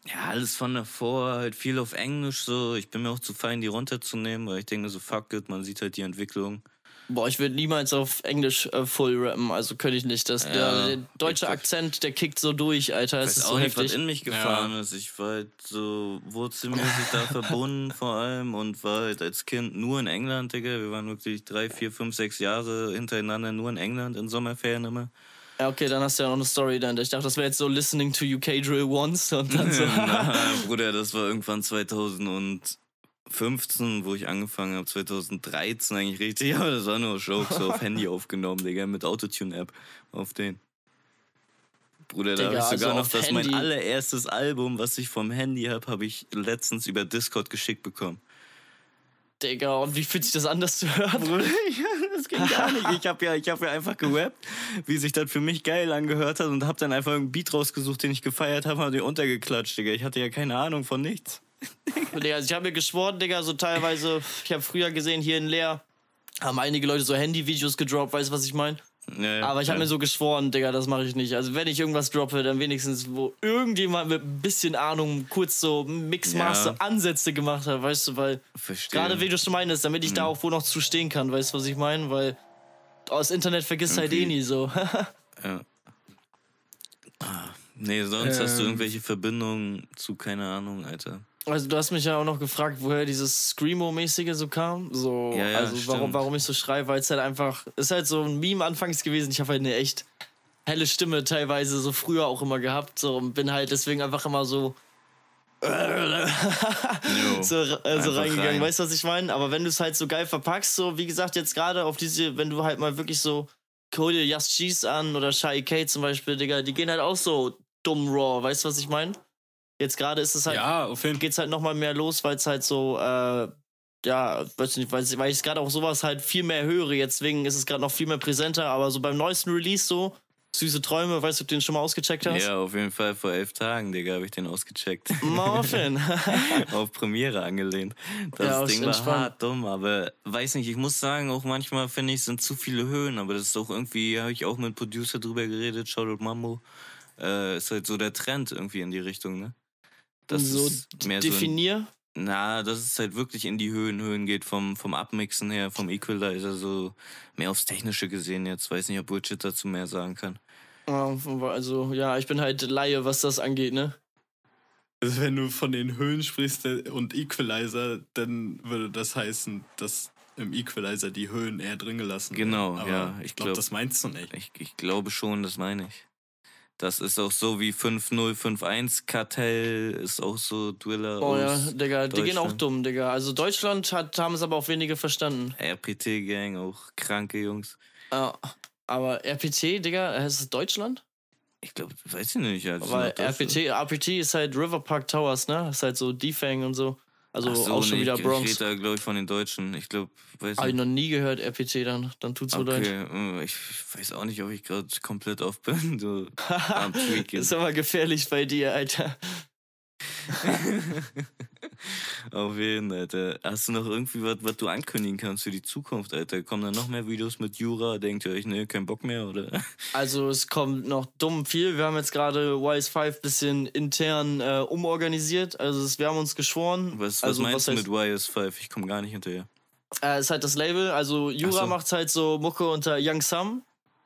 Ja, alles von davor, halt viel auf Englisch so. Ich bin mir auch zu fein, die runterzunehmen, weil ich denke so, fuck it, man sieht halt die Entwicklung. Boah, ich würde niemals auf Englisch äh, full rappen, also könnte ich nicht. Das, Ja, der, der deutsche Akzent, der kickt so durch, Alter. Ich Das ist auch so nicht, was heftig. in mich gefahren ist. Ich war halt so wurzelmäßig da verbunden vor allem und war halt als Kind nur in England, Digga. Wir waren wirklich drei, vier, fünf, sechs Jahre hintereinander nur in England in Sommerferien immer. Ja, okay, dann hast du ja noch eine Story dahinter. Ich dachte, das wäre jetzt so Listening to UK Drill Once und dann so. Na, Bruder, das war irgendwann 2015, wo ich angefangen habe. 2013 eigentlich richtig, aber das war nur Jokes so auf Handy aufgenommen, Digga, mit Autotune-App auf den. Bruder, da habe ich sogar also noch das mein allererstes Album, was ich vom Handy habe, habe ich letztens über Discord geschickt bekommen. Digga, und wie fühlt sich das an, das zu hören? Bruder, das ging gar nicht. Ich habe ja, ich hab ja einfach gerappt, wie sich das für mich geil angehört hat und habe dann einfach einen Beat rausgesucht, den ich gefeiert habe und den untergeklatscht, Digga. Ich hatte ja keine Ahnung von nichts. Digga, also ich habe mir geschworen, Digga, so teilweise, ich habe früher gesehen, hier in Leer haben einige Leute so Handy-Videos gedroppt, weißt du, was ich meine? Ja, ja, Aber ich habe ja. mir so geschworen, Digga, das mache ich nicht. Also wenn ich irgendwas droppe, dann wenigstens, wo irgendjemand mit ein bisschen Ahnung kurz so Mixmaster-Ansätze gemacht hat, weißt du, weil Verstehe. gerade wie du schon meinst, damit ich Mhm. da auch wo noch zu stehen kann, weißt du, was ich meine? Weil aus Internet vergisst halt eh Irgendwie. nie so. Ja. Ah, nee, sonst hast du Ähm. irgendwelche Verbindungen zu, keine Ahnung, Alter. Also du hast mich ja auch noch gefragt, woher dieses Screamo-mäßige so kam. So, Ja, ja, also warum, stimmt. warum ich so schreie, weil es halt einfach, ist halt so ein Meme anfangs gewesen. Ich habe halt eine echt helle Stimme teilweise so früher auch immer gehabt. So und bin halt deswegen einfach immer so so, so Einfach reingegangen, rein. weißt du, was ich meine? Aber wenn du es halt so geil verpackst, so wie gesagt, jetzt gerade auf diese, wenn du halt mal wirklich so, dir Just Cheese an oder Shy K zum Beispiel, Digga, die gehen halt auch so dumm raw, weißt du, was ich meine? Jetzt gerade ist es halt, Ja, auf jeden geht's halt nochmal mehr los, weil es halt so, äh, ja, weiß nicht, weil, weil ich gerade auch sowas halt viel mehr höre, jetzt deswegen ist es gerade noch viel mehr präsenter, aber so beim neuesten Release so, Süße Träume, weißt du, ob du den schon mal ausgecheckt hast? Ja, auf jeden Fall vor elf Tagen, Digga, habe ich den ausgecheckt. Muffin. auf Premiere angelehnt. Das Ja, Ding war entspannt. hart dumm, aber weiß nicht, ich muss sagen, auch manchmal finde ich, es sind zu viele Höhen, aber das ist auch irgendwie, habe ich auch mit Producer drüber geredet, Shoutout Mambo. Äh, ist halt so der Trend irgendwie in die Richtung, ne? Das so ist mehr so. ein- definier. Na, dass es halt wirklich in die Höhen, Höhen geht vom, vom Abmixen her, vom Equalizer, so mehr aufs Technische gesehen jetzt. Weiß nicht, ob Widget dazu mehr sagen kann. Ja, Also, ja, ich bin halt Laie, was das angeht, ne? Also wenn du von den Höhen sprichst äh, und Equalizer, dann würde das heißen, dass im Equalizer die Höhen eher drin gelassen werden. Genau, Aber ja, ich Ich glaube, glaub- das meinst du nicht. Ich, ich glaube schon, das meine ich. Das ist auch so wie 5051 Kartell, ist auch so Driller Oh ja, Digga, die gehen auch dumm, Digga. Also Deutschland hat, haben es aber auch wenige verstanden. RPT-Gang, auch kranke Jungs. Ja, aber RPT, Digga, heißt es Deutschland? Ich glaube, weiß ich nicht. Ja, Deutschland. RPT, RPT ist halt River Park Towers, ne? Ist halt so Defang und so. Also so, auch schon nee, wieder ich, Bronx. Ich rede da, glaube ich, von den Deutschen. Ich glaube, weiß Habe ich noch nie gehört, RPT dann. Dann tut's mir leid. Okay, äh, ich weiß auch nicht, ob ich gerade komplett auf bin. So am ist aber gefährlich bei dir, Alter. Auf jeden, Alter. Hast du noch irgendwie was, was du ankündigen kannst für die Zukunft, Alter? Kommen da noch mehr Videos mit Jura? Denkt ihr euch, ne, kein Bock mehr, oder? Also es kommt noch dumm viel. Wir haben jetzt gerade Wise 5 bisschen intern äh, umorganisiert. Also es, wir haben uns geschworen. Was, was also, meinst du heißt- mit YS5? Ich komme gar nicht hinterher. Äh, ist halt das Label. Also Jura so. macht halt so Mucke unter Young Sam.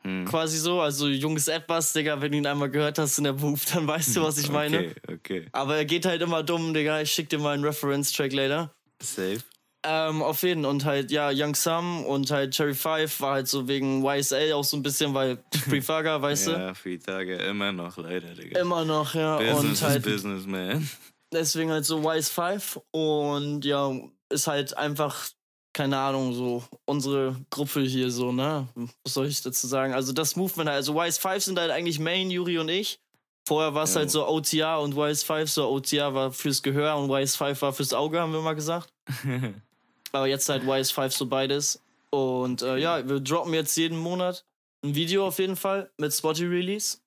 Hm. Quasi so. Also junges etwas, Digga. Wenn du ihn einmal gehört hast in der Booth, dann weißt du, was ich meine. Okay, okay. Aber er geht halt immer dumm, Digga. Ich schick dir mal einen Reference-Track later. Safe. Ähm, auf jeden und halt, ja, Young Sam und halt Cherry 5 war halt so wegen YSL auch so ein bisschen, weil Free Faga, weißt du? Ja, vier Tage immer noch, leider, Digga. Immer noch, ja. Business und halt Business, man. deswegen halt so Wise 5 und ja, ist halt einfach, keine Ahnung, so unsere Gruppe hier so, ne? Was soll ich dazu sagen? Also das Movement, also Wise 5 sind halt eigentlich Main, Yuri und ich. Vorher war es Ja. halt so OTR und Wise 5, so OTR war fürs Gehör und Wise 5 war fürs Auge, haben wir mal gesagt. Aber jetzt halt Wise 5 so beides. Und äh, ja, wir droppen jetzt jeden Monat ein Video auf jeden Fall mit Spotty Release.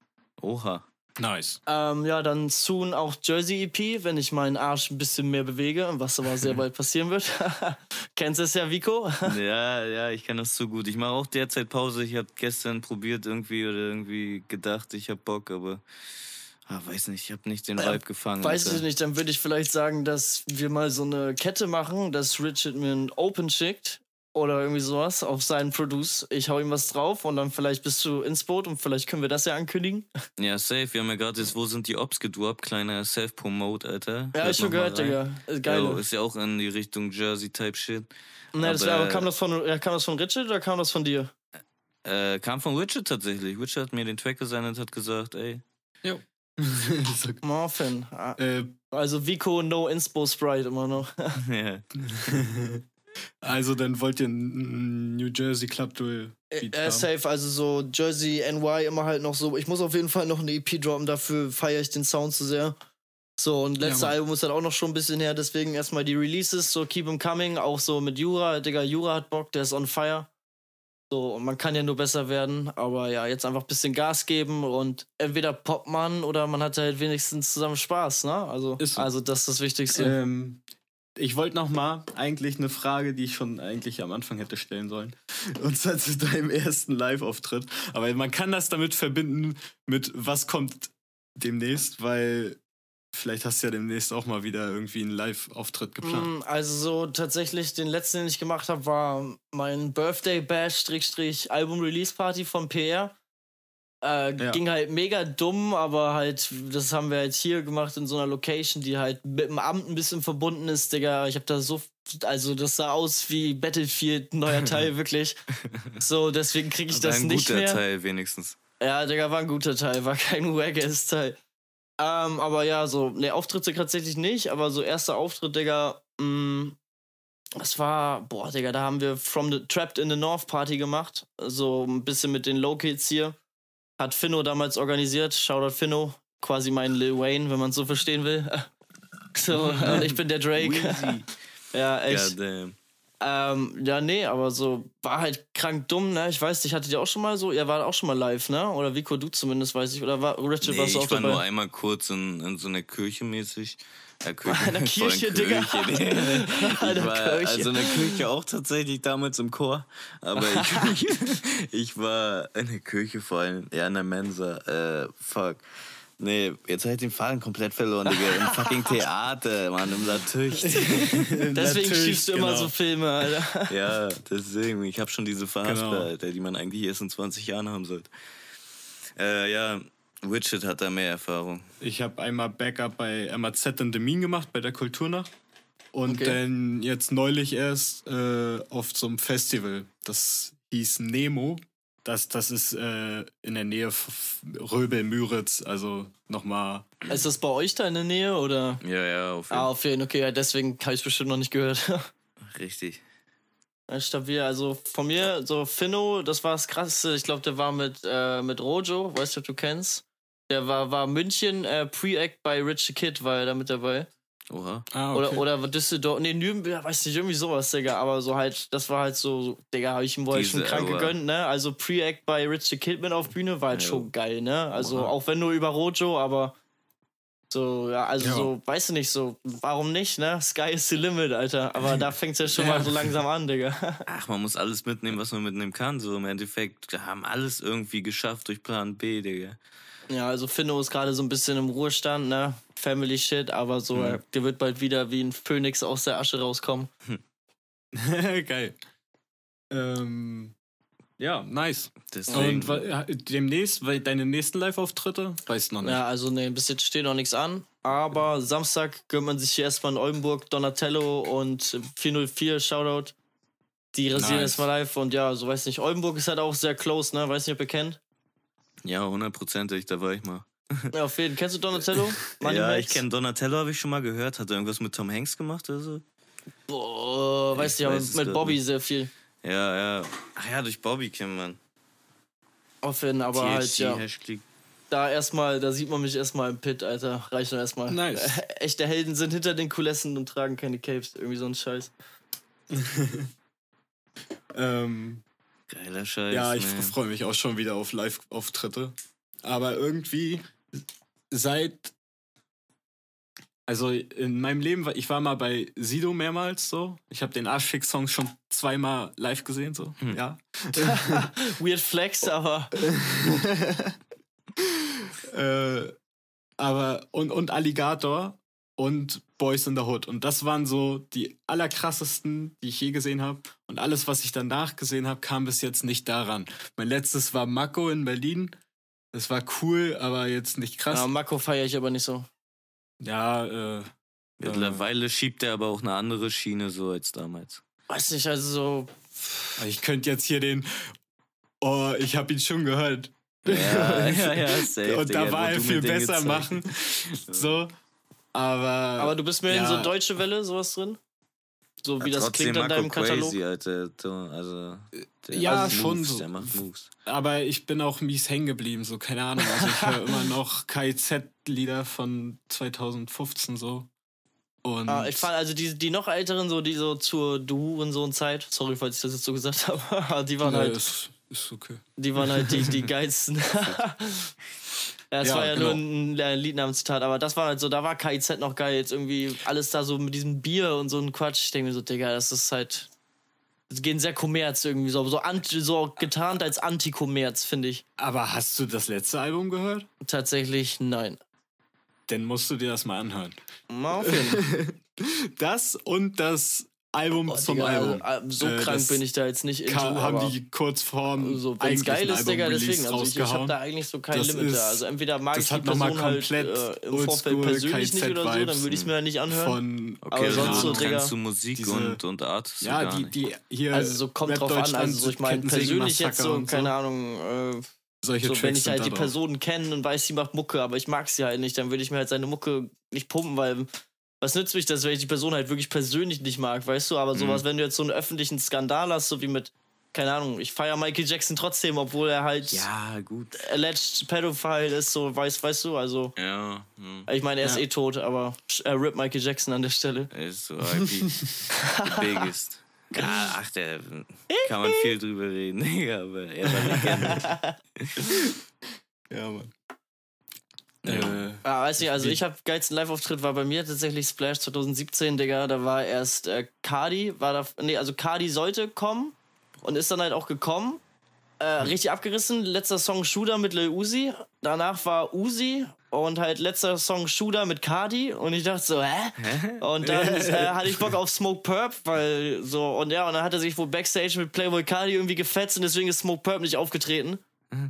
Oha. Nice. Ähm, ja, dann soon auch Jersey EP, wenn ich meinen Arsch ein bisschen mehr bewege, was aber sehr bald passieren wird. Kennst du es ja, Vico? Ja, ja, ich kann das so gut. Ich mache auch derzeit Pause. Ich habe gestern probiert irgendwie oder irgendwie gedacht, ich habe Bock, aber ah, weiß nicht, ich habe nicht den Vibe gefangen. Weiß Alter. ich nicht, dann würde ich vielleicht sagen, dass wir mal so eine Kette machen, dass Richard mir ein Open schickt oder irgendwie sowas auf seinen Produce. Ich hau ihm was drauf und dann vielleicht bist du ins Boot und vielleicht können wir das ja ankündigen. Ja, safe. Wir haben ja gerade jetzt, wo sind die Ops gedroppt? Kleiner Self-Promote, Alter. Ja, ich schon gehört. Digga. Ist Geil. Jo, ist ja auch in die Richtung Jersey-Type-Shit. Ne, das aber- wär, aber kam das von ja, kam das von Richard oder kam das von dir? Äh, kam von Richard tatsächlich. Richard hat mir den Track gesendet und hat gesagt, ey. So, Morphin. Äh, Also Vico No Inspo Sprite immer noch. ja. Also dann wollt ihr ein New Jersey Club Duel Äh, haben? safe, also so Jersey, NY immer halt noch so. Ich muss auf jeden Fall noch eine EP droppen, dafür feiere ich den Sound zu sehr. So, und letzte Mann. Album ist halt auch noch schon ein bisschen her, deswegen erstmal die Releases, so Keep 'em Coming, auch so mit Jura. Digga, Jura hat Bock, der ist on fire. So, und man kann ja nur besser werden, aber ja, jetzt einfach ein bisschen Gas geben und entweder poppt man oder man hat halt wenigstens zusammen Spaß, ne? Also, Ist so. also das ist das Wichtigste. Ähm, ich wollte noch mal eigentlich eine Frage, die ich schon eigentlich am Anfang hätte stellen sollen. Und zwar zu deinem ersten Live-Auftritt. Aber man kann das damit verbinden mit was kommt demnächst, weil vielleicht hast du ja demnächst auch mal wieder irgendwie einen Live-Auftritt geplant. Mm, Also so tatsächlich den letzten, den ich gemacht habe, war mein Birthday Bash Album Release Party von PR. Äh, Ja. Ging halt mega dumm, aber halt, das haben wir halt hier gemacht in so einer Location, die halt mit dem Amt ein bisschen verbunden ist, Digga. Ich habe da so, also das sah aus wie Battlefield, neuer Teil, wirklich. So, deswegen kriege ich Aber das ein nicht guter mehr. Teil wenigstens. Ja, Digga, war ein guter Teil, war kein wagges Teil. Ähm, aber ja, so, ne, Auftritte tatsächlich nicht, aber so erster Auftritt, Digga, mh, das war, boah, Digga, da haben wir From the Trapped in the North Party gemacht. So ein bisschen mit den Low Kids hier. Hat Finno damals organisiert. Shoutout Finno. Quasi mein Lil Wayne, wenn man es so verstehen will. So, und ich bin der Drake. Ja, echt. Ähm, ja, nee, aber so war halt krank dumm, ne? Ich weiß, ich hatte dir auch schon mal so, ihr wart auch schon mal live, ne? Oder Vico, du zumindest, weiß ich. Oder war Richard Nee, warst du auch ich war dabei? nur einmal kurz in, in so einer Kirche mäßig. Äh, Kirche, In der voll Kirche, Digga. Kirche. Ich war also in der Kirche auch tatsächlich damals im Chor. Aber ich, ich war in der Kirche vor allem, ja, in der Mensa. Äh, fuck. Nee, jetzt habe ich den Faden komplett verloren, Digga. Im fucking Theater, Mann, im Latücht. Deswegen Natürlich, schiebst du immer genau. so Filme, Alter. Ja, deswegen. Ich habe schon diese Verhaspel, Genau. Alter, die man eigentlich erst in 20 Jahren haben sollte. Äh, ja, Richard hat da mehr Erfahrung. Ich habe einmal Backup bei MAZ in Demin gemacht, bei der Kulturnacht. Und Okay. dann jetzt neulich erst äh, auf so einem Festival. Das hieß Nemo. Das, das ist äh, in der Nähe von Röbel-Müritz. Also nochmal. Ist das bei euch da in der Nähe oder? Ja, ja, auf jeden Ah, auf jeden Fall. Okay, ja, deswegen habe ich bestimmt noch nicht gehört. Fall. Richtig. Stabil, also von mir, so Finno, das war das krasseste. Ich glaube, der war mit, äh, mit Rojo, weißt du, ob du kennst? Der war, war München äh, Pre-Act bei Rich the Kid, war er da mit dabei. Oha. Ah, Oder, oder Düsseldorf, nee, Nürnberg, weiß nicht, irgendwie sowas, Digga. Aber so halt, das war halt so, so Digga, habe ich ihm wohl schon krank Aua. gegönnt, ne? Also Pre-Act bei Rich the Kid mit auf Bühne war halt Ja. schon geil, ne? Also Oha. auch wenn nur über Rojo, aber so, ja, also Ja. so, weißt du nicht, so, warum nicht, ne? Sky is the limit, Alter. Aber da fängt's ja schon Ja. mal so langsam an, Digga. Ach, man muss alles mitnehmen, was man mitnehmen kann. So im Endeffekt, wir haben alles irgendwie geschafft durch Plan B, Digga. Ja, also Finno ist gerade so ein bisschen im Ruhestand, ne? Family Shit, aber so, äh, der wird bald wieder wie ein Phönix aus der Asche rauskommen. Geil. Ähm, ja, nice. Deswegen. Und demnächst, weil deine nächsten Live-Auftritte? Weiß noch nicht. Ja, also ne, bis jetzt steht noch nichts an. Aber Samstag gönnt man sich hier erstmal in Oldenburg Donatello und 404 Shoutout. Die rasieren Nice. erstmal live und ja, so weiß nicht. Oldenburg ist halt auch sehr close, ne? Weiß nicht, ob ihr kennt. Ja, hundertprozentig, da war ich mal. Ja, auf jeden Fall. Kennst du Donatello? Money ja, Max? ich kenne Donatello, habe ich schon mal gehört. Hat er irgendwas mit Tom Hanks gemacht oder so? Boah, weiß Ich nicht, aber weiß es mit Bobby nicht. sehr viel. Ja, ja. Ach ja, durch Bobby kennt man. Auf jeden Fall, aber halt, THC, ja. Hashtag. Da erstmal, da sieht man mich erstmal im Pit, Alter. Reicht schon erstmal. Nice. Echte Helden sind hinter den Kulissen und tragen keine Capes. Irgendwie so ein Scheiß. Ähm, Geiler Scheiß. ja, ich freue mich auch schon wieder auf Live-Auftritte. Aber irgendwie seit. Also in meinem Leben, war ich war mal bei Sido mehrmals so. Ich habe den Arschfix-Song schon zweimal live gesehen, so. Hm. Ja. Weird Flex, aber äh, aber und, und Alligator und Boys in the Hood. Und das waren so die allerkrassesten, die ich je gesehen habe. Und alles, was ich danach gesehen habe, kam bis jetzt nicht daran. Mein letztes war Mako in Berlin. Das war cool, aber jetzt nicht krass. ja, Mako feiere ich aber nicht so. Ja, äh, Mittlerweile schiebt er aber auch eine andere Schiene so als damals. Weiß nicht, also so. ich könnte jetzt hier den. Oh, ich habe ihn schon gehört. Ja, ja, ja, safe, Und da war er viel besser machen. So. Aber. Aber du bist mehr in ja. so Deutsche Welle, sowas drin? So wie Ja, das trotzdem klingt an Marco deinem Katalog. Crazy, Alter. So, Also, der Ja, macht schon Moves, so. Der macht Moves. Aber ich bin auch mies hängen geblieben, so keine Ahnung. Also ich höre immer noch KIZ-Lieder von 2015 so. Und Ah, ich fand also die, die noch älteren, so die so zur Du und so Zeit, sorry, falls ich das jetzt so gesagt habe, die waren Ja, halt, ist, ist okay. die waren halt die, die geilsten. Es Ja, war ja genau. nur ein äh, Liednamenszitat, aber das war halt so, da war KIZ noch geil, jetzt irgendwie alles da so mit diesem Bier und so ein Quatsch. Ich denke mir so, Digga, das ist halt. Es gehen sehr Kommerz irgendwie so, so, anti, so getarnt als Anti-Kommerz, finde ich. Aber hast du das letzte Album gehört? Tatsächlich nein. Dann musst du dir das mal anhören. Mal auf jeden Fall. Das und das Album Boah, zum Digga, Album. also, äh, so Äh, krank bin ich da jetzt nicht into, haben die kurz vorm so, wenn's geil ist, Digga, deswegen. Also ich, ich habe da eigentlich so kein Das Limit ist- da. Also entweder mag das ich die hat noch mal Person halt komplett äh, im Vorfeld persönlich nicht oder so, dann würde ich es mir ja nicht anhören. von Okay, Aber also sonst so, Digga, du Musik diese- und, und Artists ja, die, die hier also so kommt drauf an. Also so, ich meine persönlich jetzt so, keine Ahnung, äh, Solche so, wenn ich halt die. Person kenne und weiß, sie macht Mucke, aber ich mag sie halt nicht, dann würde ich mir halt seine Mucke nicht pumpen, weil was nützt mich das, wenn ich die Person halt wirklich persönlich nicht mag, weißt du? Aber sowas, wenn du jetzt so einen öffentlichen Skandal hast, so wie mit, keine Ahnung, ich feiere Michael Jackson trotzdem, obwohl er halt Ja, gut. alleged Pedophile ist, so weißt, weißt du, also Ja, hm. ich meine, er ist Ja. eh tot, aber er rip Michael Jackson an der Stelle. er ist so IP. biggest. Ja, ach, der kann man viel drüber reden, Digga, aber er war Legende. Ja, Mann. Ja. Äh, Ah, weiß nicht, also ich habe geilsten Live-Auftritt war bei mir tatsächlich Splash 2017, Digga. Da war erst äh, Cardi, war da, nee, also Cardi sollte kommen und ist dann halt auch gekommen. Äh, richtig abgerissen. Letzter Song Shooter mit Lil Uzi. Danach war Uzi und halt letzter Song Shooter mit Cardi. Und ich dachte so, hä? Und dann äh, hatte ich Bock auf Smoke Purp, weil so, und ja, und dann hat er sich wohl Backstage mit Playboy Cardi irgendwie gefetzt und deswegen ist Smoke Purp nicht aufgetreten.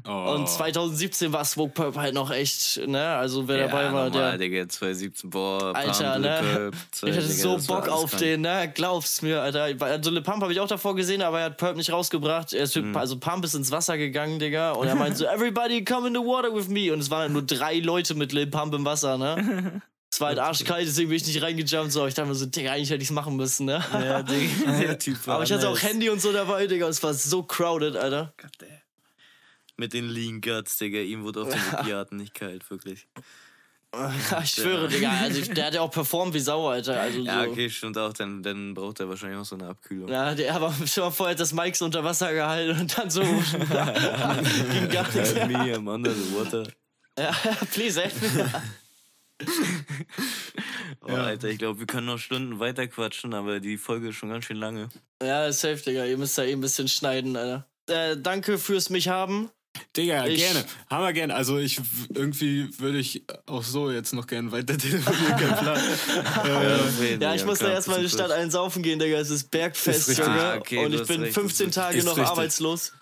Oh. Und 2017 war Smoke Purp halt noch echt, ne? Also wer dabei ja, war, normal, der. Digga, 2017, boah, Alter, Pump, ne? Pump, Ich hatte so war Bock auf den, ne? Glaub's mir, Alter. Also Le Pump habe ich auch davor gesehen, aber er hat Purp nicht rausgebracht. Er ist Mhm. also Pump ist ins Wasser gegangen, Digga. Und er meinte so, everybody come in the water with me. Und es waren halt nur drei Leute mit Lil Pump im Wasser, ne? Es war halt arschkalt, deswegen bin ich nicht reingejumpt. So, ich dachte mir so, Digga, eigentlich hätte ich's machen müssen, ne? Ja, Digga, der Typ war Aber ich hatte auch nice. Handy und so dabei, Digga. Und es war so crowded, Alter. Mit den Lean Guts, Digga, ihm wurde auf den Opiaten nicht kalt, wirklich. ich schwöre, Digga. Also, der hat ja auch performt wie Sau, Alter. Also, Ja, so. okay, stimmt auch, dann, dann braucht er wahrscheinlich auch so eine Abkühlung. Ja, der aber schon mal vorher hat das Mike so unter Wasser gehalten und dann so ging gar nichts. Help me, I'm under the water. Ja, please, help me. Oh, Alter, ich glaube, wir können noch Stunden weiter quatschen, aber die Folge ist schon ganz schön lange. Ja, safe, Digga. Ihr müsst da eh ein bisschen schneiden, Alter. Äh, danke fürs mich haben. Digga, Ich- gerne. Hammer gerne. Also ich irgendwie würde ich auch so jetzt noch gerne weiter telefonieren, kein Plan. äh, Ja, ich muss da erstmal in die Stadt einsaufen gehen, Digga. Es ist Bergfest, Ist richtig. Junge. Okay, und ich bin recht, 15 ist Tage noch richtig. arbeitslos.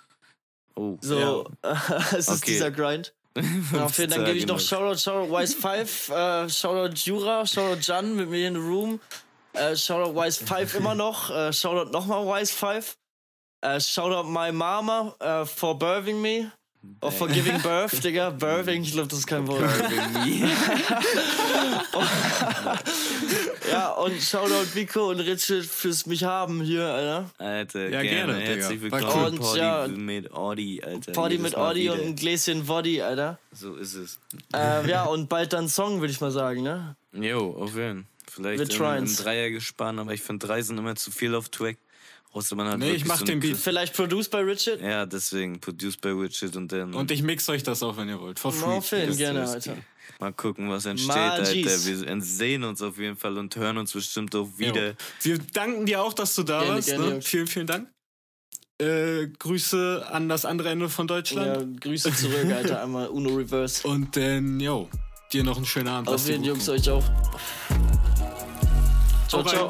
Oh, So, es ist Okay. dieser Grind. Dafür, dann gebe ich noch Shoutout, Shoutout Wise 5, äh, Shoutout Jura, Shoutout Jan mit mir in the room, äh, Shoutout Wise 5 immer noch, äh, Shoutout nochmal Wise 5, äh, Shoutout my mama äh, for birthing me, or for giving birth, Digga, birthing, ich glaube, das ist kein Wort. Ja, und Shoutout Vico und Richard fürs mich haben hier, Alter. Alter, Ja, gerne. gerne, Herzlich willkommen. cool. Und, Party ja, mit Audi, Alter. Party mit Audi und ein Gläschen Body, Alter. So ist es. Äh, ja, und bald dann Song, würde ich mal sagen, ne? Jo, auf jeden Vielleicht Wir im, im. Dreier gespannt, aber ich finde drei sind immer zu viel auf Track. Außer man hat Nee, ich mach so den Beat. Vielleicht produced by Richard? Ja, deswegen, produced by Richard und dann Und ich mix euch das auch, wenn ihr wollt. For free. No, Film, gerne, Alter. mal gucken, was entsteht, Magis. Alter. Wir sehen uns auf jeden Fall und hören uns bestimmt auch wieder. Jo. Wir danken dir auch, dass du da Gerne, warst. gerne, ne? Vielen, vielen Dank. Äh, Grüße an das andere Ende von Deutschland. Ja, Grüße zurück, Alter. Einmal Uno Reverse. Und dann, yo, dir noch einen schönen Abend. Auf jeden Jungs euch auch. Ciao, ciao.